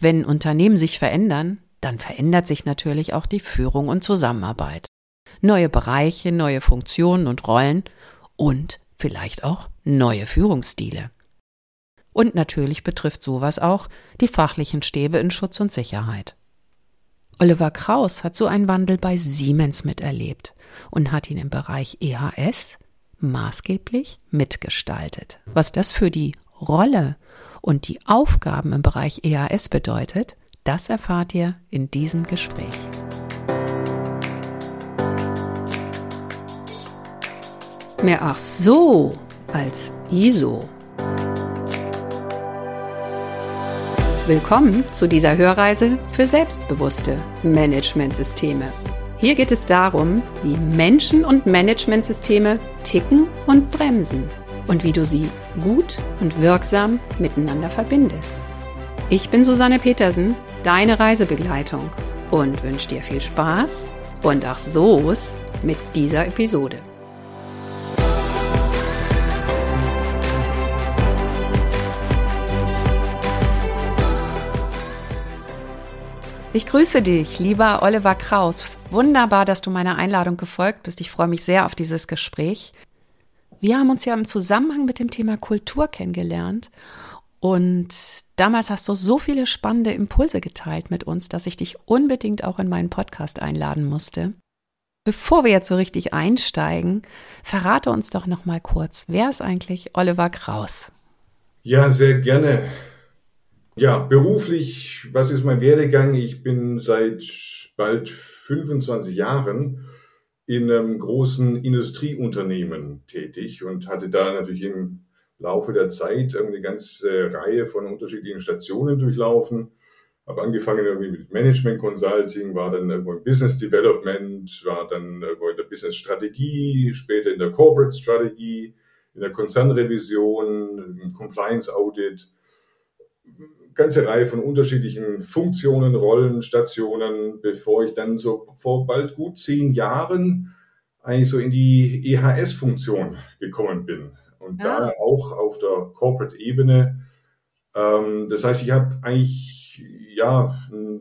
Wenn Unternehmen sich verändern, dann verändert sich natürlich auch die Führung und Zusammenarbeit. Neue Bereiche, neue Funktionen und Rollen und vielleicht auch neue Führungsstile. Und natürlich betrifft sowas auch die fachlichen Stäbe in Schutz und Sicherheit. Oliver Kraus hat so einen Wandel bei Siemens miterlebt und hat ihn im Bereich EHS maßgeblich mitgestaltet. Was das für die Rolle und die Aufgaben im Bereich EHS bedeutet, das erfahrt ihr in diesem Gespräch. Mehr ach so als ISO. Willkommen zu dieser Hörreise für selbstbewusste Managementsysteme. Hier geht es darum, wie Menschen und Managementsysteme ticken und bremsen und wie du sie gut und wirksam miteinander verbindest. Ich bin Susanne Petersen, deine Reisebegleitung und wünsche dir viel Spaß und ach so's mit dieser Episode. Ich grüße dich, lieber Oliver Kraus. Wunderbar, dass du meiner Einladung gefolgt bist. Ich freue mich sehr auf dieses Gespräch. Wir haben uns ja im Zusammenhang mit dem Thema Kultur kennengelernt und damals hast du so viele spannende Impulse geteilt mit uns, dass ich dich unbedingt auch in meinen Podcast einladen musste. Bevor wir jetzt so richtig einsteigen, verrate uns doch noch mal kurz, wer ist eigentlich Oliver Kraus? Ja, sehr gerne. Ja, beruflich, was ist mein Werdegang? Ich bin seit bald 25 Jahren in einem großen Industrieunternehmen tätig und hatte da natürlich im Laufe der Zeit eine ganze Reihe von unterschiedlichen Stationen durchlaufen. Habe angefangen irgendwie mit Management Consulting, war dann irgendwo im Business Development, war dann irgendwo in der Business Strategie, später in der Corporate Strategie, in der Konzernrevision, im Compliance Audit ganze Reihe von unterschiedlichen Funktionen, Rollen, Stationen, bevor ich dann so vor bald gut zehn Jahren eigentlich so in die EHS-Funktion gekommen bin. Und ja. da auch auf der Corporate-Ebene. Ähm, das heißt, ich habe eigentlich ja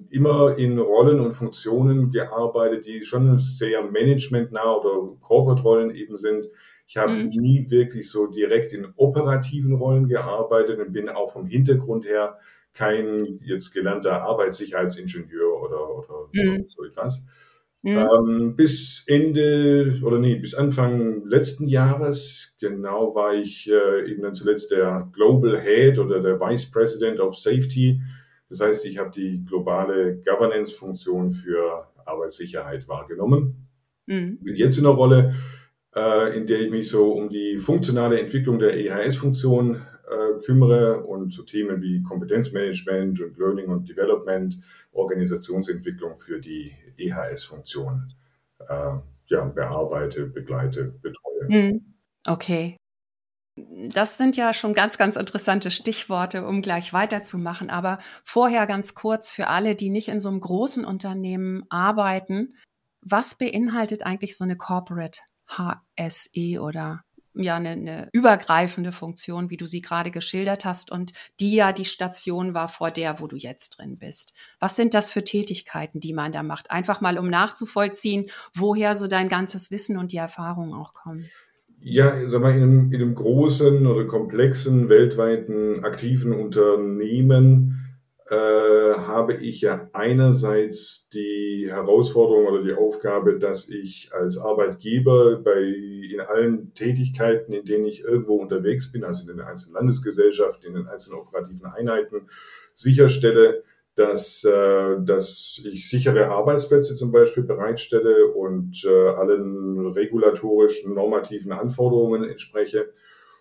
immer in Rollen und Funktionen gearbeitet, die schon sehr managementnah oder Corporate-Rollen eben sind. Ich habe mhm. nie wirklich so direkt in operativen Rollen gearbeitet und bin auch vom Hintergrund her kein jetzt gelernter Arbeitssicherheitsingenieur oder, oder mhm. so etwas. Mhm. Ähm, bis Ende oder nee, bis Anfang letzten Jahres, genau, war ich äh, eben dann zuletzt der Global Head oder der Vice President of Safety. Das heißt, ich habe die globale Governance-Funktion für Arbeitssicherheit wahrgenommen. Mhm. Bin jetzt in einer Rolle, äh, in der ich mich so um die funktionale Entwicklung der EHS-Funktion äh, kümmere und zu Themen wie Kompetenzmanagement und Learning und Development, Organisationsentwicklung für die EHS-Funktion äh, ja, bearbeite, begleite, betreue. Hm. Okay. Das sind ja schon ganz, ganz interessante Stichworte, um gleich weiterzumachen. Aber vorher ganz kurz für alle, die nicht in so einem großen Unternehmen arbeiten. Was beinhaltet eigentlich so eine Corporate HSE oder ja eine, eine übergreifende Funktion, wie du sie gerade geschildert hast und die ja die Station war vor der, wo du jetzt drin bist. Was sind das für Tätigkeiten, die man da macht? Einfach mal, um nachzuvollziehen, woher so dein ganzes Wissen und die Erfahrungen auch kommen. Ja, sag mal, in einem, in einem großen oder komplexen, weltweiten aktiven Unternehmen äh, habe ich ja einerseits die Herausforderung oder die Aufgabe, dass ich als Arbeitgeber bei in allen Tätigkeiten, in denen ich irgendwo unterwegs bin, also in den einzelnen Landesgesellschaften, in den einzelnen operativen Einheiten, sicherstelle, dass, äh, dass ich sichere Arbeitsplätze zum Beispiel bereitstelle und äh, allen regulatorischen, normativen Anforderungen entspreche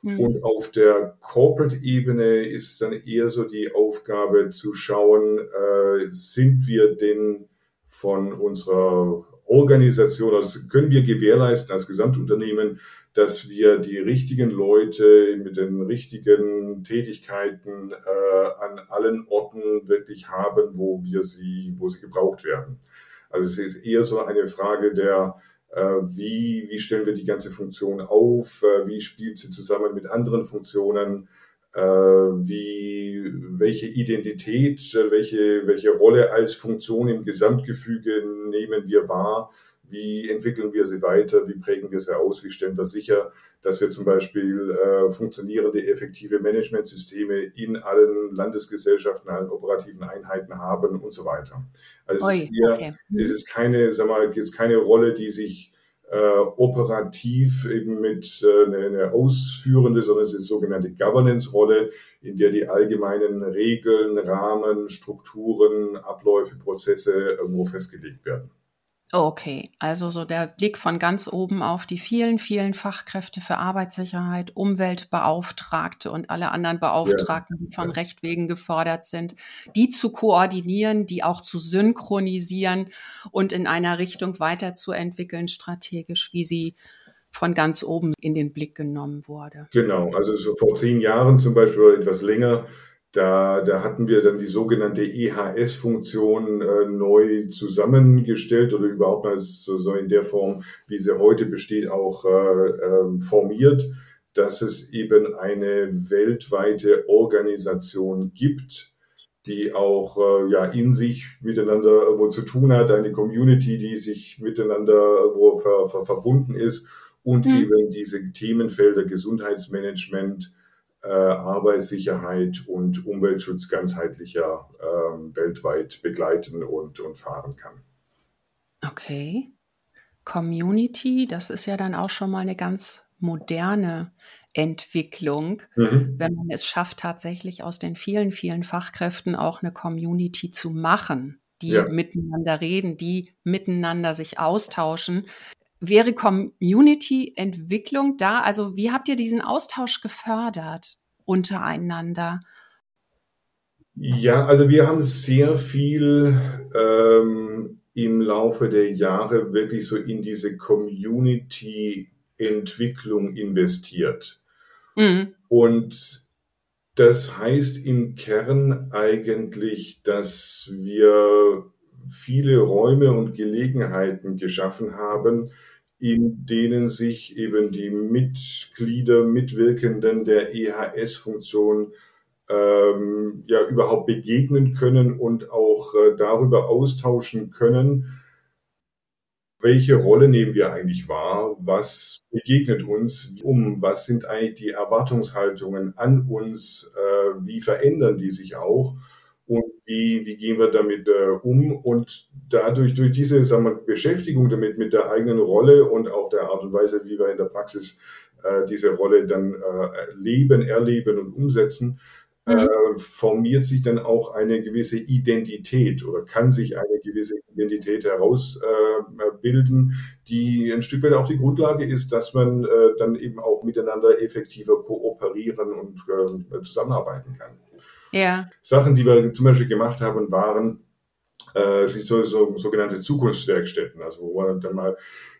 Mhm. Und auf der Corporate-Ebene ist dann eher so die Aufgabe zu schauen, äh, sind wir denn von unserer Organisation, also können wir gewährleisten als Gesamtunternehmen, dass wir die richtigen Leute mit den richtigen Tätigkeiten äh, an allen Orten wirklich haben, wo wir sie, wo sie gebraucht werden. Also es ist eher so eine Frage der wie, wie stellen wir die ganze Funktion auf, äh, wie spielt sie zusammen mit anderen Funktionen, äh, wie, welche Identität, welche, welche Rolle als Funktion im Gesamtgefüge nehmen wir wahr, wie entwickeln wir sie weiter, wie prägen wir sie aus, wie stellen wir sicher, dass wir zum Beispiel äh, funktionierende, effektive Managementsysteme in allen Landesgesellschaften, allen operativen Einheiten haben und so weiter. Also Oi, es, ist hier, okay. es ist keine, sag mal, jetzt keine Rolle, die sich äh, operativ eben mit äh, eine, eine ausführende, sondern es ist eine sogenannte Governance-Rolle, in der die allgemeinen Regeln, Rahmen, Strukturen, Abläufe, Prozesse irgendwo festgelegt werden. Okay, also so der Blick von ganz oben auf die vielen, vielen Fachkräfte für Arbeitssicherheit, Umweltbeauftragte und alle anderen Beauftragten, die von Recht wegen gefordert sind, die zu koordinieren, die auch zu synchronisieren und in einer Richtung weiterzuentwickeln, strategisch, wie sie von ganz oben in den Blick genommen wurde. Genau, also so vor zehn Jahren zum Beispiel oder etwas länger da, da hatten wir dann die sogenannte EHS-Funktion äh, neu zusammengestellt oder überhaupt mal so, so in der Form, wie sie heute besteht, auch äh, äh, formiert, dass es eben eine weltweite Organisation gibt, die auch äh, ja in sich miteinander wo zu tun hat, eine Community, die sich miteinander wo ver, ver, verbunden ist und mhm. eben diese Themenfelder Gesundheitsmanagement, Arbeitssicherheit und Umweltschutz ganzheitlicher äh, weltweit begleiten und, und fahren kann. Okay. Community, das ist ja dann auch schon mal eine ganz moderne Entwicklung, mhm. wenn man es schafft, tatsächlich aus den vielen, vielen Fachkräften auch eine Community zu machen, die ja. miteinander reden, die miteinander sich austauschen. Wäre Community-Entwicklung da? Also wie habt ihr diesen Austausch gefördert untereinander? Ja, also wir haben sehr viel ähm, im Laufe der Jahre wirklich so in diese Community-Entwicklung investiert. Mhm. Und das heißt im Kern eigentlich, dass wir viele Räume und Gelegenheiten geschaffen haben, in denen sich eben die Mitglieder, Mitwirkenden der EHS-Funktion ähm, ja überhaupt begegnen können und auch äh, darüber austauschen können, welche Rolle nehmen wir eigentlich wahr, was begegnet uns, um, was sind eigentlich die Erwartungshaltungen an uns, äh, wie verändern die sich auch? Und wie, wie gehen wir damit äh, um und dadurch, durch diese sagen wir, Beschäftigung damit, mit der eigenen Rolle und auch der Art und Weise, wie wir in der Praxis äh, diese Rolle dann äh, leben, erleben und umsetzen, mhm. äh, formiert sich dann auch eine gewisse Identität oder kann sich eine gewisse Identität herausbilden, äh, die ein Stück weit auch die Grundlage ist, dass man äh, dann eben auch miteinander effektiver kooperieren und äh, zusammenarbeiten kann. Ja. Sachen, die wir zum Beispiel gemacht haben, waren äh, so, so, sogenannte Zukunftswerkstätten, also wo wir dann mal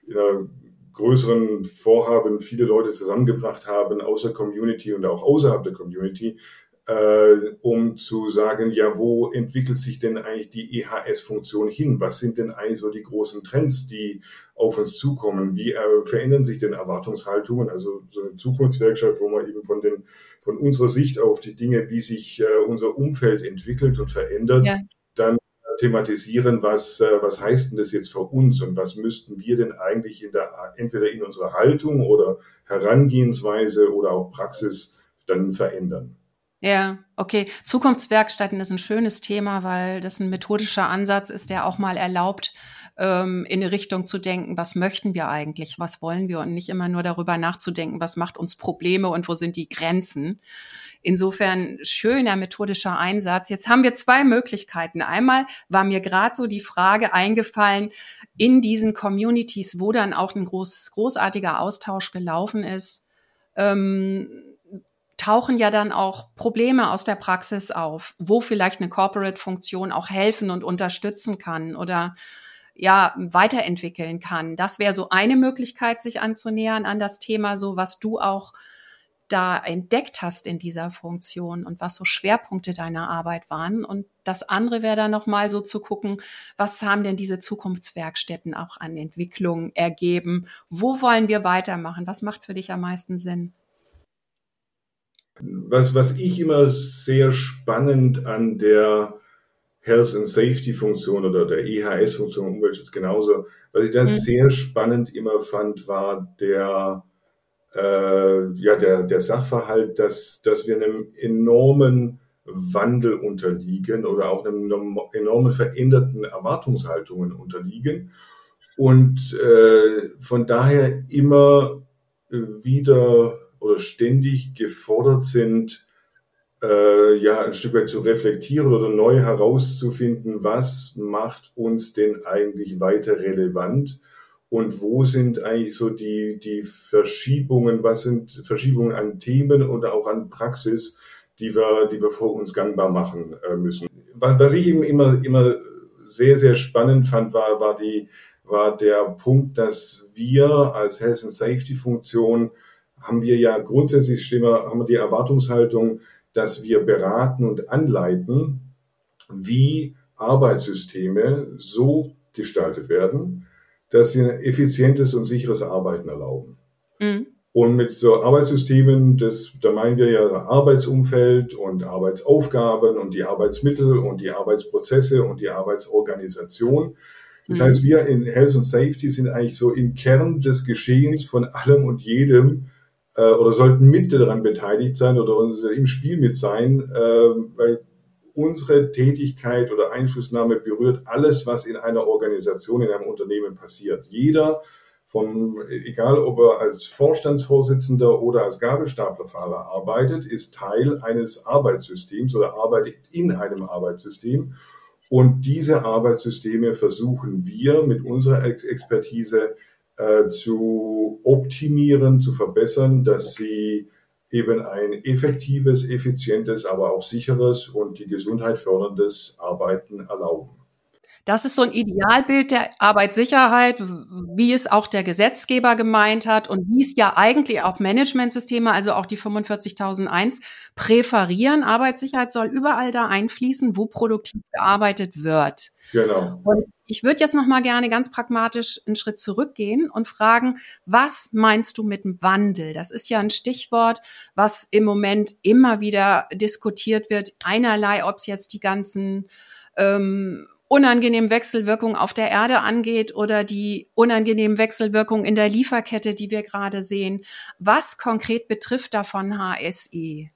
in einer größeren Vorhaben viele Leute zusammengebracht haben, aus der Community und auch außerhalb der Community, äh, um zu sagen, ja, wo entwickelt sich denn eigentlich die EHS-Funktion hin? Was sind denn eigentlich so die großen Trends, die auf uns zukommen? Wie äh, verändern sich denn Erwartungshaltungen? Also so eine Zukunftswerkstatt, wo man eben von den von unserer Sicht auf die Dinge, wie sich äh, unser Umfeld entwickelt und verändert, ja. dann thematisieren, was, äh, was heißt denn das jetzt für uns und was müssten wir denn eigentlich in der, entweder in unserer Haltung oder Herangehensweise oder auch Praxis dann verändern. Ja, okay. Zukunftswerkstätten ist ein schönes Thema, weil das ein methodischer Ansatz ist, der auch mal erlaubt, ähm, in eine Richtung zu denken, was möchten wir eigentlich, was wollen wir und nicht immer nur darüber nachzudenken, was macht uns Probleme und wo sind die Grenzen. Insofern schöner methodischer Einsatz. Jetzt haben wir zwei Möglichkeiten. Einmal war mir gerade so die Frage eingefallen, in diesen Communities, wo dann auch ein groß, großartiger Austausch gelaufen ist, ähm, tauchen ja dann auch Probleme aus der Praxis auf, wo vielleicht eine Corporate-Funktion auch helfen und unterstützen kann oder ja weiterentwickeln kann. Das wäre so eine Möglichkeit, sich anzunähern an das Thema, so was du auch da entdeckt hast in dieser Funktion und was so Schwerpunkte deiner Arbeit waren. Und das andere wäre dann nochmal so zu gucken, was haben denn diese Zukunftswerkstätten auch an Entwicklung ergeben? Wo wollen wir weitermachen? Was macht für dich am meisten Sinn? Was, was ich immer sehr spannend an der Health and Safety Funktion oder der EHS Funktion, Umweltschutz genauso, was ich da mhm. sehr spannend immer fand, war der, äh, ja, der, der Sachverhalt, dass, dass wir einem enormen Wandel unterliegen oder auch einem enormen veränderten Erwartungshaltungen unterliegen und äh, von daher immer wieder oder ständig gefordert sind, äh, ja ein Stück weit zu reflektieren oder neu herauszufinden, was macht uns denn eigentlich weiter relevant und wo sind eigentlich so die, die Verschiebungen, was sind Verschiebungen an Themen oder auch an Praxis, die wir, die wir vor uns gangbar machen äh, müssen. Was, was ich eben immer, immer sehr, sehr spannend fand, war, war, die, war der Punkt, dass wir als Health and Safety Funktion haben wir ja grundsätzlich immer, haben wir die Erwartungshaltung, dass wir beraten und anleiten, wie Arbeitssysteme so gestaltet werden, dass sie ein effizientes und sicheres Arbeiten erlauben. Mhm. Und mit so Arbeitssystemen, das, da meinen wir ja Arbeitsumfeld und Arbeitsaufgaben und die Arbeitsmittel und die Arbeitsprozesse und die Arbeitsorganisation. Das mhm. heißt, wir in Health and Safety sind eigentlich so im Kern des Geschehens von allem und jedem äh, oder sollten mit daran beteiligt sein oder im Spiel mit sein, äh, weil unsere Tätigkeit oder Einflussnahme berührt alles, was in einer Organisation, in einem Unternehmen passiert. Jeder vom, egal ob er als Vorstandsvorsitzender oder als Gabelstaplerfahrer arbeitet, ist Teil eines Arbeitssystems oder arbeitet in einem Arbeitssystem. Und diese Arbeitssysteme versuchen wir mit unserer Expertise äh, zu optimieren, zu verbessern, dass sie eben ein effektives, effizientes, aber auch sicheres und die Gesundheit förderndes Arbeiten erlauben. Das ist so ein Idealbild der Arbeitssicherheit, wie es auch der Gesetzgeber gemeint hat und wie es ja eigentlich auch Managementsysteme, also auch die 45001 präferieren. Arbeitssicherheit soll überall da einfließen, wo produktiv gearbeitet wird. Genau. Und ich würde jetzt noch mal gerne ganz pragmatisch einen Schritt zurückgehen und fragen, was meinst du mit Wandel? Das ist ja ein Stichwort, was im Moment immer wieder diskutiert wird. Einerlei, ob es jetzt die ganzen ähm, unangenehmen Wechselwirkungen auf der Erde angeht oder die unangenehmen Wechselwirkungen in der Lieferkette, die wir gerade sehen. Was konkret betrifft davon HSE?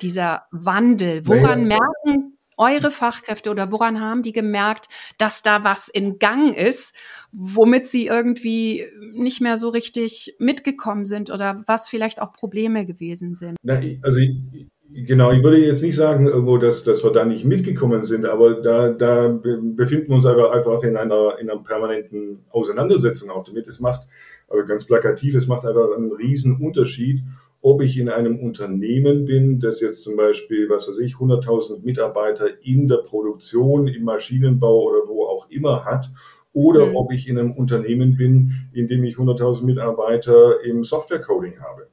Dieser Wandel. Woran naja. merken eure Fachkräfte oder woran haben die gemerkt, dass da was in Gang ist, womit sie irgendwie nicht mehr so richtig mitgekommen sind oder was vielleicht auch Probleme gewesen sind? Na, also ich, Genau, ich würde jetzt nicht sagen, irgendwo, dass, dass wir da nicht mitgekommen sind, aber da, da befinden wir uns einfach, einfach in, einer, in einer permanenten Auseinandersetzung auch damit. Es macht, also ganz plakativ, es macht einfach einen riesen Unterschied, ob ich in einem Unternehmen bin, das jetzt zum Beispiel, was weiß ich, 100.000 Mitarbeiter in der Produktion, im Maschinenbau oder wo auch immer hat, oder mhm. ob ich in einem Unternehmen bin, in dem ich 100.000 Mitarbeiter im Software-Coding habe.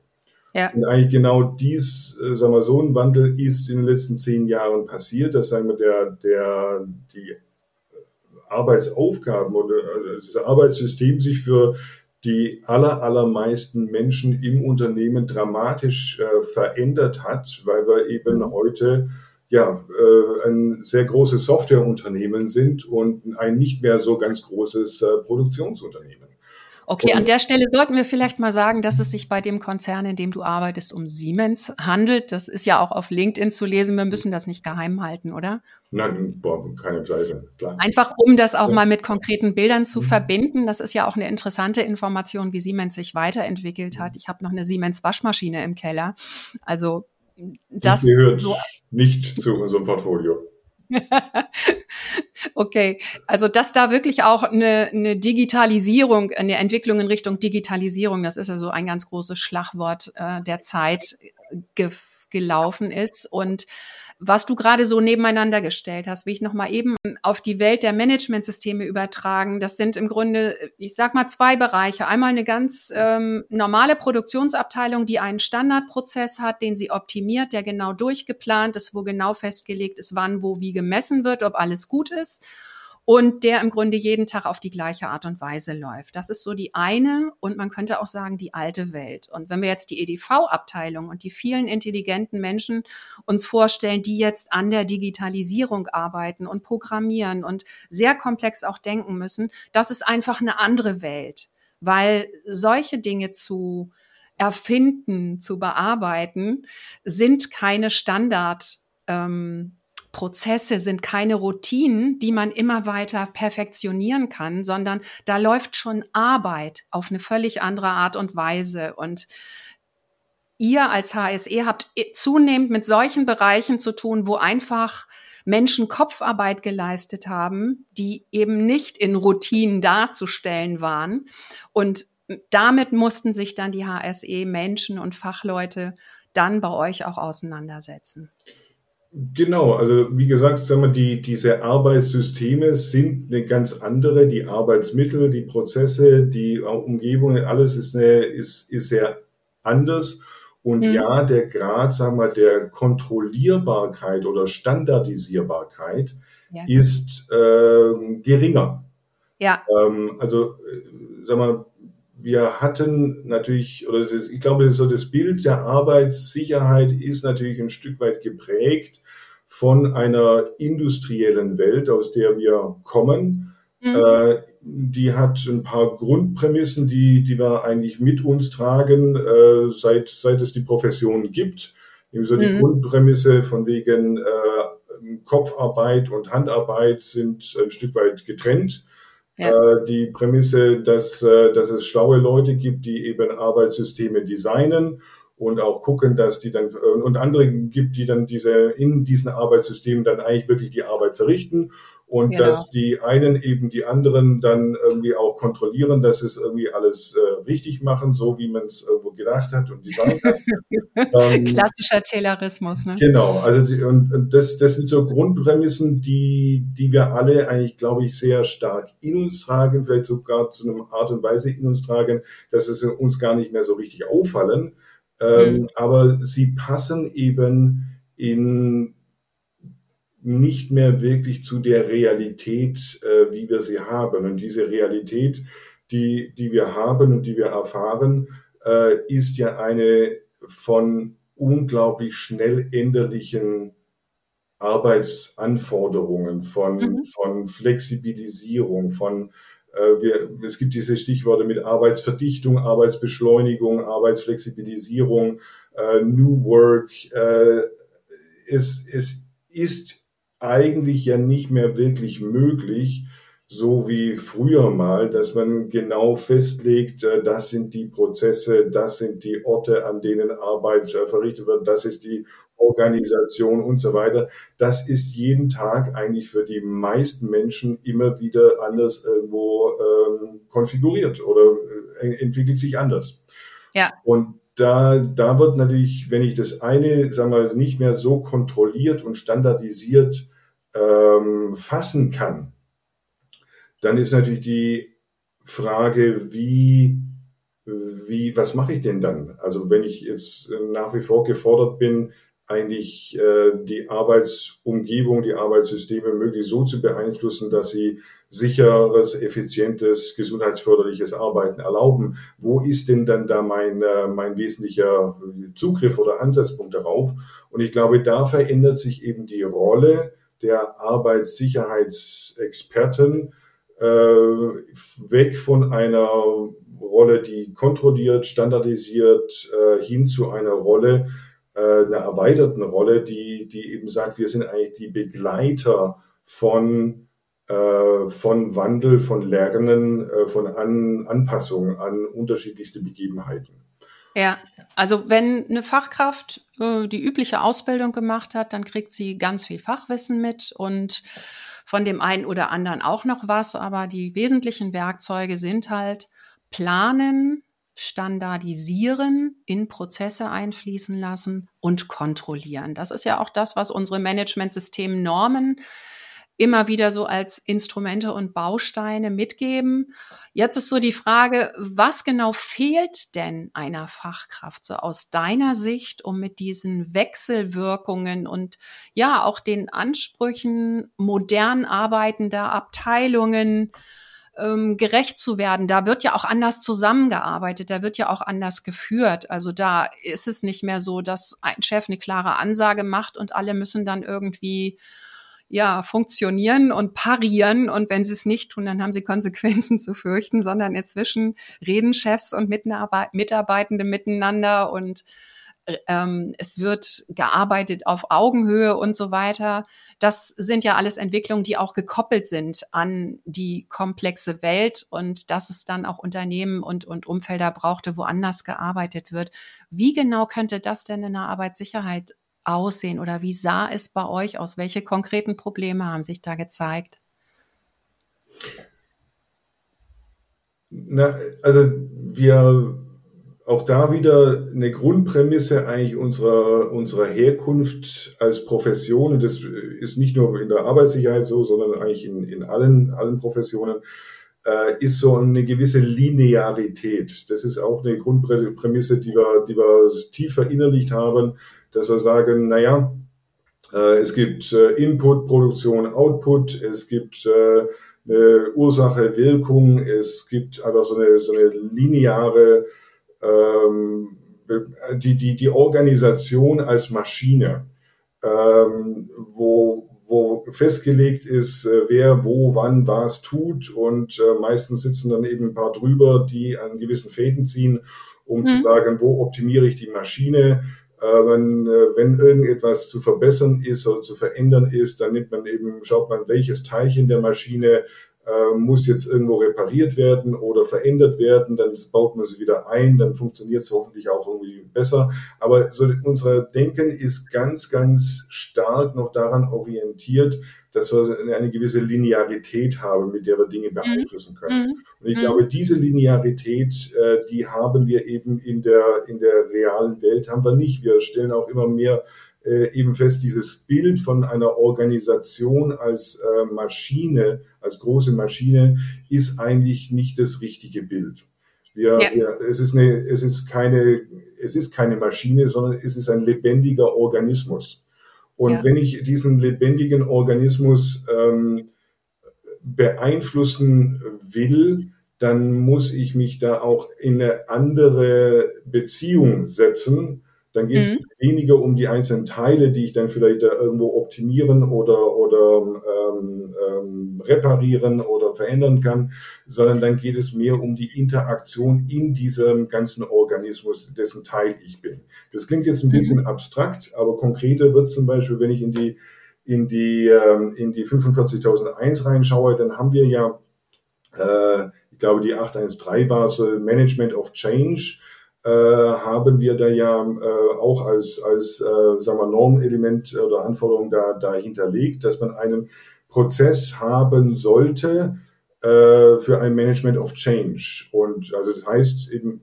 Ja. Und eigentlich genau dies, äh, sagen wir so ein Wandel ist in den letzten zehn Jahren passiert, dass sagen wir der, der, die Arbeitsaufgaben oder also das Arbeitssystem sich für die aller, allermeisten Menschen im Unternehmen dramatisch äh, verändert hat, weil wir eben mhm. heute ja, äh, ein sehr großes Softwareunternehmen sind und ein nicht mehr so ganz großes äh, Produktionsunternehmen. Okay, an der Stelle sollten wir vielleicht mal sagen, dass es sich bei dem Konzern, in dem du arbeitest, um Siemens handelt. Das ist ja auch auf LinkedIn zu lesen. Wir müssen das nicht geheim halten, oder? Nein, boah, keine Zweifel, klar. Einfach um das auch ja. mal mit konkreten Bildern zu mhm. verbinden. Das ist ja auch eine interessante Information, wie Siemens sich weiterentwickelt hat. Ich habe noch eine Siemens Waschmaschine im Keller. Also das Die gehört so nicht zu unserem Portfolio. okay, also dass da wirklich auch eine, eine Digitalisierung, eine Entwicklung in Richtung Digitalisierung, das ist ja so ein ganz großes Schlagwort äh, der Zeit ge gelaufen ist. Und was du gerade so nebeneinander gestellt hast, wie ich nochmal eben auf die Welt der Managementsysteme übertragen. Das sind im Grunde, ich sag mal, zwei Bereiche. Einmal eine ganz ähm, normale Produktionsabteilung, die einen Standardprozess hat, den sie optimiert, der genau durchgeplant ist, wo genau festgelegt ist, wann, wo, wie gemessen wird, ob alles gut ist und der im Grunde jeden Tag auf die gleiche Art und Weise läuft. Das ist so die eine und man könnte auch sagen die alte Welt. Und wenn wir jetzt die EDV-Abteilung und die vielen intelligenten Menschen uns vorstellen, die jetzt an der Digitalisierung arbeiten und programmieren und sehr komplex auch denken müssen, das ist einfach eine andere Welt, weil solche Dinge zu erfinden, zu bearbeiten, sind keine Standard. Ähm, Prozesse sind keine Routinen, die man immer weiter perfektionieren kann, sondern da läuft schon Arbeit auf eine völlig andere Art und Weise. Und ihr als HSE habt zunehmend mit solchen Bereichen zu tun, wo einfach Menschen Kopfarbeit geleistet haben, die eben nicht in Routinen darzustellen waren. Und damit mussten sich dann die HSE Menschen und Fachleute dann bei euch auch auseinandersetzen. Genau, also wie gesagt, sagen wir, die, diese Arbeitssysteme sind eine ganz andere, die Arbeitsmittel, die Prozesse, die Umgebung, alles ist, eine, ist, ist sehr anders. Und mhm. ja, der Grad, sagen wir, der Kontrollierbarkeit oder Standardisierbarkeit ja. ist äh, geringer. Ja. Ähm, also, äh, sagen wir, wir hatten natürlich, oder ist, ich glaube, so das Bild der Arbeitssicherheit ist natürlich ein Stück weit geprägt von einer industriellen Welt, aus der wir kommen. Mhm. Äh, die hat ein paar Grundprämissen, die, die wir eigentlich mit uns tragen, äh, seit, seit es die Profession gibt. Eben so die mhm. Grundprämisse von wegen äh, Kopfarbeit und Handarbeit sind ein Stück weit getrennt. Ja. Äh, die Prämisse, dass, äh, dass es schlaue Leute gibt, die eben Arbeitssysteme designen und auch gucken, dass die dann äh, und andere gibt, die dann diese in diesen Arbeitssystemen dann eigentlich wirklich die Arbeit verrichten und genau. dass die einen eben die anderen dann irgendwie auch kontrollieren, dass es irgendwie alles äh, richtig machen, so wie man es irgendwo gedacht hat und designt hat. ähm, Klassischer Taylorismus, ne? Genau, also die, und, und das, das sind so Grundprämissen, die, die wir alle eigentlich, glaube ich, sehr stark in uns tragen, vielleicht sogar zu einer Art und Weise in uns tragen, dass es uns gar nicht mehr so richtig auffallen. Ähm, mhm. Aber sie passen eben in nicht mehr wirklich zu der Realität, äh, wie wir sie haben. Und diese Realität, die, die wir haben und die wir erfahren, äh, ist ja eine von unglaublich schnell änderlichen Arbeitsanforderungen, von, mhm. von Flexibilisierung, von wir, es gibt diese Stichworte mit Arbeitsverdichtung, Arbeitsbeschleunigung, Arbeitsflexibilisierung, äh, New Work. Äh, es, es ist eigentlich ja nicht mehr wirklich möglich, so wie früher mal, dass man genau festlegt, äh, das sind die Prozesse, das sind die Orte, an denen Arbeit äh, verrichtet wird, das ist die Organisation und so weiter. Das ist jeden Tag eigentlich für die meisten Menschen immer wieder anders irgendwo ähm, konfiguriert oder äh, entwickelt sich anders. Ja. Und da, da wird natürlich, wenn ich das eine, sagen wir, nicht mehr so kontrolliert und standardisiert ähm, fassen kann, dann ist natürlich die Frage, wie, wie, was mache ich denn dann? Also wenn ich jetzt nach wie vor gefordert bin, eigentlich äh, die Arbeitsumgebung, die Arbeitssysteme möglichst so zu beeinflussen, dass sie sicheres, effizientes, gesundheitsförderliches Arbeiten erlauben. Wo ist denn dann da mein, äh, mein wesentlicher Zugriff oder Ansatzpunkt darauf? Und ich glaube, da verändert sich eben die Rolle der Arbeitssicherheitsexperten äh, weg von einer Rolle, die kontrolliert, standardisiert, äh, hin zu einer Rolle, einer erweiterten Rolle, die, die eben sagt, wir sind eigentlich die Begleiter von, äh, von Wandel, von Lernen, äh, von an, Anpassung an unterschiedlichste Begebenheiten. Ja, also wenn eine Fachkraft äh, die übliche Ausbildung gemacht hat, dann kriegt sie ganz viel Fachwissen mit und von dem einen oder anderen auch noch was, aber die wesentlichen Werkzeuge sind halt planen, standardisieren, in Prozesse einfließen lassen und kontrollieren. Das ist ja auch das, was unsere Managementsystem Normen immer wieder so als Instrumente und Bausteine mitgeben. Jetzt ist so die Frage, was genau fehlt denn einer Fachkraft so aus deiner Sicht, um mit diesen Wechselwirkungen und ja auch den Ansprüchen modern arbeitender Abteilungen ähm, gerecht zu werden. Da wird ja auch anders zusammengearbeitet, da wird ja auch anders geführt. Also da ist es nicht mehr so, dass ein Chef eine klare Ansage macht und alle müssen dann irgendwie ja, funktionieren und parieren. Und wenn sie es nicht tun, dann haben sie Konsequenzen zu fürchten, sondern inzwischen reden Chefs und Mitarbeitende miteinander und ähm, es wird gearbeitet auf Augenhöhe und so weiter. Das sind ja alles Entwicklungen, die auch gekoppelt sind an die komplexe Welt und dass es dann auch Unternehmen und, und Umfelder brauchte, wo anders gearbeitet wird. Wie genau könnte das denn in der Arbeitssicherheit aussehen oder wie sah es bei euch aus? Welche konkreten Probleme haben sich da gezeigt? Na, also wir auch da wieder eine Grundprämisse eigentlich unserer, unserer Herkunft als Profession, und das ist nicht nur in der Arbeitssicherheit so, sondern eigentlich in, in allen, allen Professionen, äh, ist so eine gewisse Linearität. Das ist auch eine Grundprämisse, die wir, die wir tief verinnerlicht haben, dass wir sagen, naja, äh, es gibt äh, Input, Produktion, Output, es gibt äh, eine Ursache, Wirkung, es gibt einfach so eine, so eine lineare ähm, die, die, die Organisation als Maschine, ähm, wo, wo festgelegt ist, äh, wer wo wann was tut und äh, meistens sitzen dann eben ein paar drüber, die an gewissen Fäden ziehen, um mhm. zu sagen, wo optimiere ich die Maschine. Äh, wenn, äh, wenn irgendetwas zu verbessern ist oder zu verändern ist, dann nimmt man eben, schaut man, welches Teilchen der Maschine äh, muss jetzt irgendwo repariert werden oder verändert werden, dann baut man sie wieder ein, dann funktioniert es hoffentlich auch irgendwie besser. Aber so unser Denken ist ganz, ganz stark noch daran orientiert, dass wir eine gewisse Linearität haben, mit der wir Dinge mhm. beeinflussen können. Mhm. Und ich mhm. glaube, diese Linearität, äh, die haben wir eben in der, in der realen Welt, haben wir nicht. Wir stellen auch immer mehr äh, eben fest, dieses Bild von einer Organisation als äh, Maschine, als große Maschine, ist eigentlich nicht das richtige Bild. Wir, ja. wir, es, ist eine, es, ist keine, es ist keine Maschine, sondern es ist ein lebendiger Organismus. Und ja. wenn ich diesen lebendigen Organismus ähm, beeinflussen will, dann muss ich mich da auch in eine andere Beziehung setzen dann geht es mhm. weniger um die einzelnen Teile, die ich dann vielleicht da irgendwo optimieren oder, oder ähm, ähm, reparieren oder verändern kann, sondern dann geht es mehr um die Interaktion in diesem ganzen Organismus, dessen Teil ich bin. Das klingt jetzt ein mhm. bisschen abstrakt, aber konkreter wird es zum Beispiel, wenn ich in die, in die, ähm, in die 45.001 reinschaue, dann haben wir ja, äh, ich glaube, die 813 war so Management of Change äh, haben wir da ja äh, auch als, als äh, sagen wir, Normelement oder Anforderung da, da hinterlegt, dass man einen Prozess haben sollte äh, für ein Management of Change. Und also das heißt eben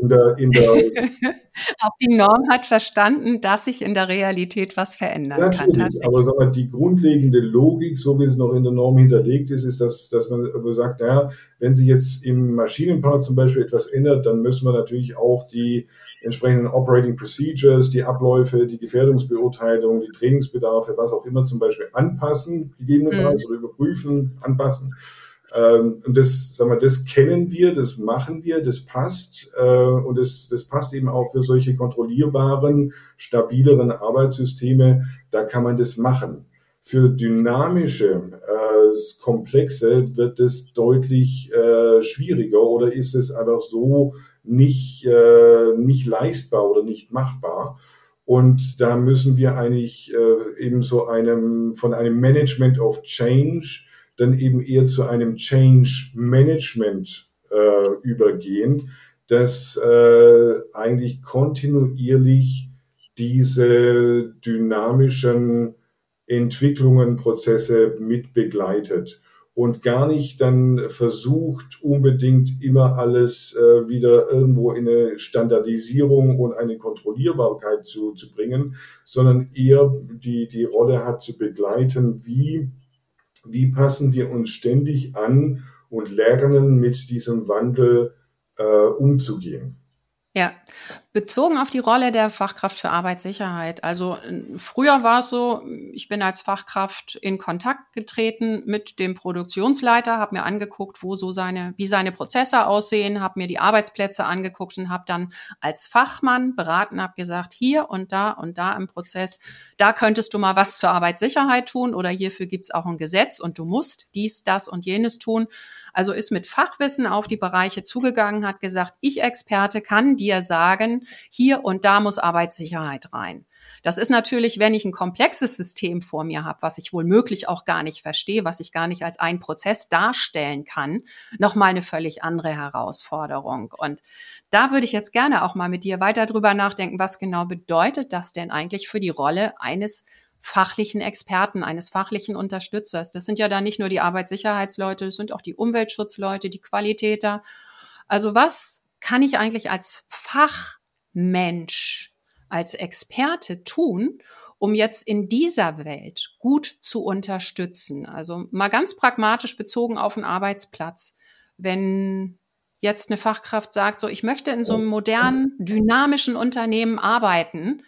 in der, in der Auch die Norm hat verstanden, dass sich in der Realität was verändern Natürlich, kann. Aber sagen wir, die grundlegende Logik, so wie es noch in der Norm hinterlegt ist, ist, dass, dass man sagt, naja, wenn sich jetzt im Maschinenpart zum Beispiel etwas ändert, dann müssen wir natürlich auch die entsprechenden Operating Procedures, die Abläufe, die Gefährdungsbeurteilung, die Trainingsbedarfe, was auch immer zum Beispiel anpassen, gegebenenfalls mhm. oder überprüfen, anpassen. Ähm, und das, sagen wir, das kennen wir, das machen wir, das passt. Äh, und das, das passt eben auch für solche kontrollierbaren, stabileren Arbeitssysteme. Da kann man das machen. Für dynamische, äh, komplexe wird es deutlich äh, schwieriger oder ist es einfach so nicht, äh, nicht leistbar oder nicht machbar. Und da müssen wir eigentlich äh, eben so einem, von einem Management of Change dann eben eher zu einem Change Management äh, übergehen, das äh, eigentlich kontinuierlich diese dynamischen Entwicklungen, Prozesse mit begleitet und gar nicht dann versucht, unbedingt immer alles äh, wieder irgendwo in eine Standardisierung und eine Kontrollierbarkeit zu, zu bringen, sondern eher die, die Rolle hat zu begleiten, wie wie passen wir uns ständig an und lernen mit diesem Wandel äh, umzugehen. Ja, bezogen auf die Rolle der Fachkraft für Arbeitssicherheit. Also früher war es so, ich bin als Fachkraft in Kontakt getreten mit dem Produktionsleiter, habe mir angeguckt, wo so seine, wie seine Prozesse aussehen, habe mir die Arbeitsplätze angeguckt und habe dann als Fachmann beraten, habe gesagt, hier und da und da im Prozess, da könntest du mal was zur Arbeitssicherheit tun oder hierfür gibt's auch ein Gesetz und du musst dies, das und jenes tun. Also ist mit Fachwissen auf die Bereiche zugegangen, hat gesagt, ich Experte kann dir sagen, hier und da muss Arbeitssicherheit rein. Das ist natürlich, wenn ich ein komplexes System vor mir habe, was ich wohl möglich auch gar nicht verstehe, was ich gar nicht als einen Prozess darstellen kann, nochmal eine völlig andere Herausforderung. Und da würde ich jetzt gerne auch mal mit dir weiter drüber nachdenken, was genau bedeutet das denn eigentlich für die Rolle eines fachlichen Experten, eines fachlichen Unterstützers. Das sind ja dann nicht nur die Arbeitssicherheitsleute, das sind auch die Umweltschutzleute, die Qualitäter. Also was kann ich eigentlich als Fachmensch, als Experte tun, um jetzt in dieser Welt gut zu unterstützen? Also mal ganz pragmatisch bezogen auf den Arbeitsplatz. Wenn jetzt eine Fachkraft sagt, so ich möchte in so einem modernen, dynamischen Unternehmen arbeiten,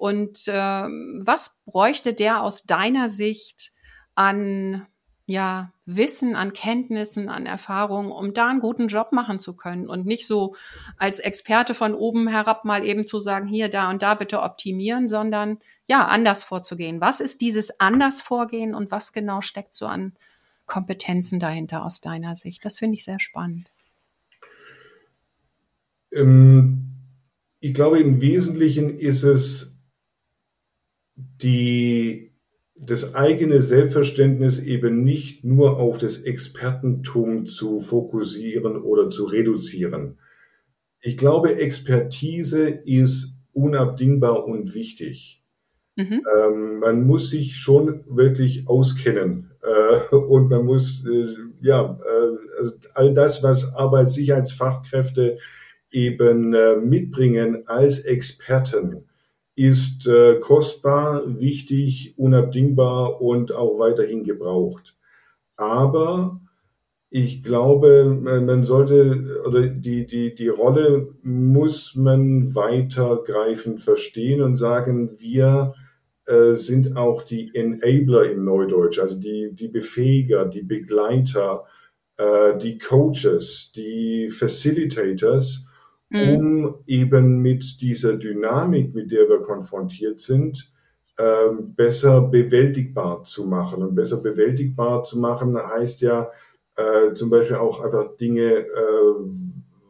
und äh, was bräuchte der aus deiner Sicht an ja, Wissen, an Kenntnissen, an Erfahrungen, um da einen guten Job machen zu können und nicht so als Experte von oben herab mal eben zu sagen, hier, da und da bitte optimieren, sondern ja, anders vorzugehen. Was ist dieses anders vorgehen und was genau steckt so an Kompetenzen dahinter aus deiner Sicht? Das finde ich sehr spannend. Ähm, ich glaube, im Wesentlichen ist es die, das eigene Selbstverständnis eben nicht nur auf das Expertentum zu fokussieren oder zu reduzieren. Ich glaube, Expertise ist unabdingbar und wichtig. Mhm. Ähm, man muss sich schon wirklich auskennen äh, und man muss, äh, ja, äh, also all das, was Arbeitssicherheitsfachkräfte eben äh, mitbringen als Experten, ist äh, kostbar, wichtig, unabdingbar und auch weiterhin gebraucht. Aber ich glaube, man sollte oder die, die, die Rolle muss man weitergreifend verstehen und sagen, wir äh, sind auch die Enabler im Neudeutsch, also die, die Befähiger, die Begleiter, äh, die Coaches, die Facilitators mhm. um eben mit dieser Dynamik, mit der wir konfrontiert sind, ähm, besser bewältigbar zu machen. Und besser bewältigbar zu machen heißt ja äh, zum Beispiel auch einfach Dinge äh,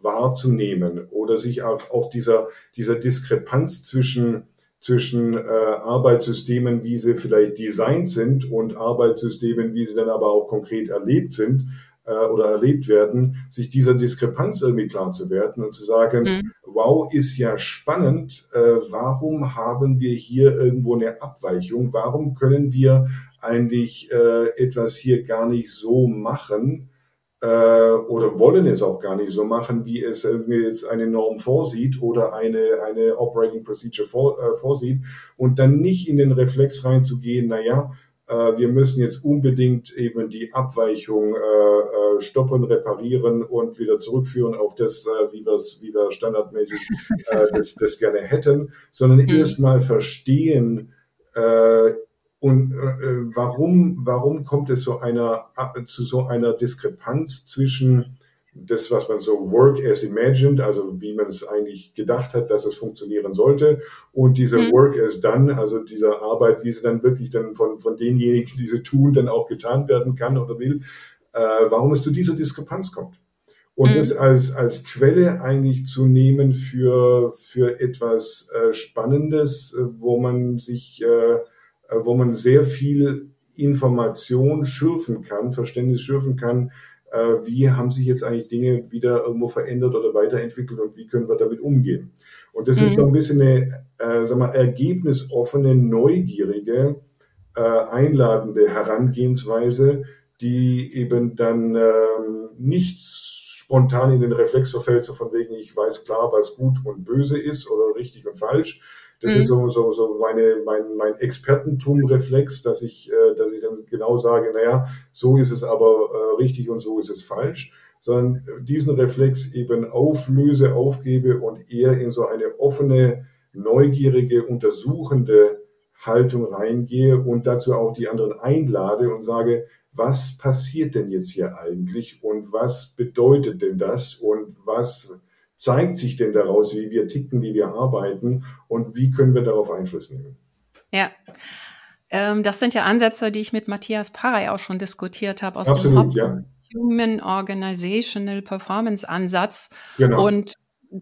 wahrzunehmen oder sich auch, auch dieser, dieser Diskrepanz zwischen zwischen äh, Arbeitssystemen, wie sie vielleicht designt sind und Arbeitssystemen, wie sie dann aber auch konkret erlebt sind, äh, oder erlebt werden, sich dieser Diskrepanz irgendwie klar zu werden und zu sagen, mhm. wow, ist ja spannend, äh, warum haben wir hier irgendwo eine Abweichung, warum können wir eigentlich äh, etwas hier gar nicht so machen, äh, oder wollen es auch gar nicht so machen, wie es irgendwie jetzt eine Norm vorsieht oder eine, eine Operating Procedure vor, äh, vorsieht und dann nicht in den Reflex reinzugehen, naja, wir müssen jetzt unbedingt eben die Abweichung äh, äh, stoppen, reparieren und wieder zurückführen auf das, wie, wir's, wie wir standardmäßig das, das gerne hätten, sondern mhm. erstmal verstehen, und warum, warum kommt es so einer, zu so einer Diskrepanz zwischen das, was man so Work as Imagined, also wie man es eigentlich gedacht hat, dass es funktionieren sollte, und diese mhm. Work as Done, also diese Arbeit, wie sie dann wirklich dann von, von denjenigen, die sie tun, dann auch getan werden kann oder will, äh, warum es zu dieser Diskrepanz kommt. Und mhm. das als, als Quelle eigentlich zu nehmen für, für etwas äh, Spannendes, äh, wo man sich, äh, wo man sehr viel Information schürfen kann, Verständnis schürfen kann, wie haben sich jetzt eigentlich Dinge wieder irgendwo verändert oder weiterentwickelt und wie können wir damit umgehen. Und das mhm. ist so ein bisschen eine, äh, sag mal, ergebnisoffene, neugierige, äh, einladende Herangehensweise, die eben dann ähm, nicht spontan in den Reflex verfällt, so von wegen, ich weiß klar, was gut und böse ist oder richtig und falsch, Das mhm. ist so, so, so meine, mein, mein Expertentum-Reflex, dass ich, äh, dass ich dann genau sage, naja, so ist es aber äh, richtig und so ist es falsch, sondern diesen Reflex eben auflöse, aufgebe und eher in so eine offene, neugierige, untersuchende Haltung reingehe und dazu auch die anderen einlade und sage, was passiert denn jetzt hier eigentlich und was bedeutet denn das und was zeigt sich denn daraus, wie wir ticken, wie wir arbeiten und wie können wir darauf Einfluss nehmen? Ja. Ähm, das sind ja Ansätze, die ich mit Matthias Parey auch schon diskutiert habe aus Absolut, dem ja. Human Organizational Performance Ansatz. Genau. Und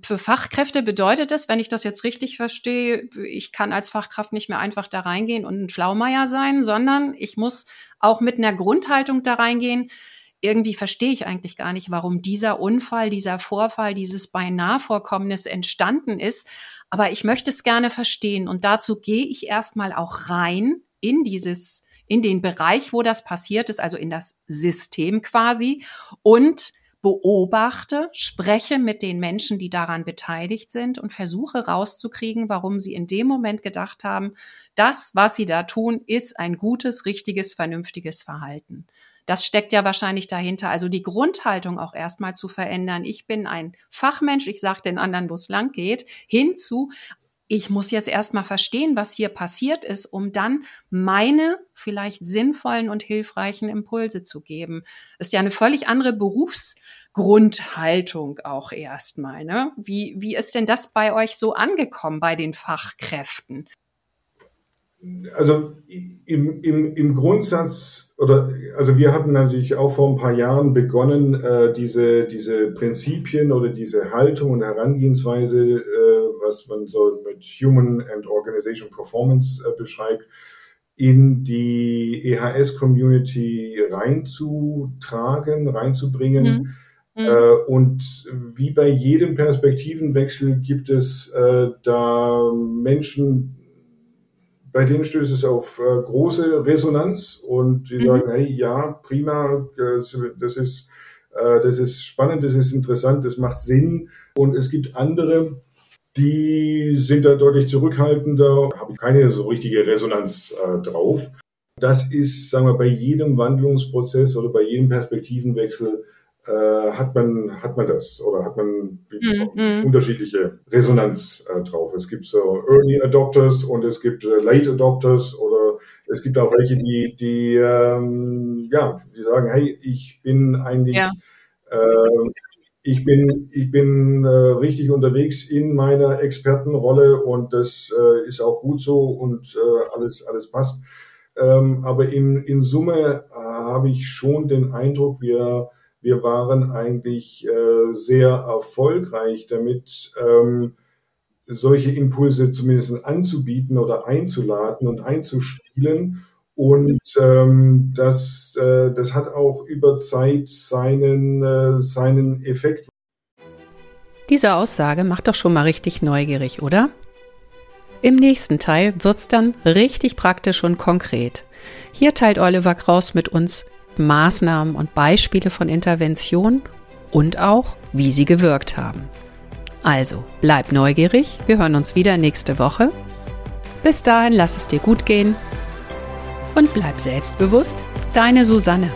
für Fachkräfte bedeutet das, wenn ich das jetzt richtig verstehe, ich kann als Fachkraft nicht mehr einfach da reingehen und ein Schlaumeier sein, sondern ich muss auch mit einer Grundhaltung da reingehen. Irgendwie verstehe ich eigentlich gar nicht, warum dieser Unfall, dieser Vorfall, dieses beinahe Vorkommnis entstanden ist. Aber ich möchte es gerne verstehen. Und dazu gehe ich erstmal auch rein in dieses, in den Bereich, wo das passiert ist, also in das System quasi und beobachte, spreche mit den Menschen, die daran beteiligt sind und versuche rauszukriegen, warum sie in dem Moment gedacht haben, das, was sie da tun, ist ein gutes, richtiges, vernünftiges Verhalten. Das steckt ja wahrscheinlich dahinter. Also die Grundhaltung auch erstmal zu verändern. Ich bin ein Fachmensch, ich sage den anderen, wo es lang geht, hinzu, ich muss jetzt erstmal verstehen, was hier passiert ist, um dann meine vielleicht sinnvollen und hilfreichen Impulse zu geben. Ist ja eine völlig andere Berufsgrundhaltung auch erstmal. Ne? Wie, wie ist denn das bei euch so angekommen bei den Fachkräften? Also im, im, im Grundsatz, oder also wir hatten natürlich auch vor ein paar Jahren begonnen, äh, diese, diese Prinzipien oder diese Haltung und Herangehensweise, äh, was man so mit Human and Organization Performance äh, beschreibt, in die EHS-Community reinzutragen, reinzubringen. Mhm. Mhm. Äh, und wie bei jedem Perspektivenwechsel gibt es äh, da Menschen, bei denen stößt es auf äh, große Resonanz und die mhm. sagen, hey, ja, prima, das, das ist, äh, das ist spannend, das ist interessant, das macht Sinn. Und es gibt andere, die sind da deutlich zurückhaltender, habe ich keine so richtige Resonanz äh, drauf. Das ist, sagen wir, bei jedem Wandlungsprozess oder bei jedem Perspektivenwechsel äh, hat man hat man das oder hat man mhm. unterschiedliche Resonanz äh, drauf. Es gibt so Early Adopters und es gibt äh, Late Adopters oder es gibt auch welche, die die ähm, ja, die sagen, hey, ich bin eigentlich ja. äh, ich bin, ich bin äh, richtig unterwegs in meiner Expertenrolle und das äh, ist auch gut so und äh, alles, alles passt. Ähm, aber in, in Summe äh, habe ich schon den Eindruck, wir, wir waren eigentlich äh, sehr erfolgreich damit, ähm, solche Impulse zumindest anzubieten oder einzuladen und einzuspielen. Und ähm, das, äh, das hat auch über Zeit seinen, äh, seinen Effekt. Diese Aussage macht doch schon mal richtig neugierig, oder? Im nächsten Teil wird's dann richtig praktisch und konkret. Hier teilt Oliver Kraus mit uns Maßnahmen und Beispiele von Intervention und auch, wie sie gewirkt haben. Also, bleib neugierig, wir hören uns wieder nächste Woche. Bis dahin, lass es dir gut gehen und bleib selbstbewusst, deine Susanne.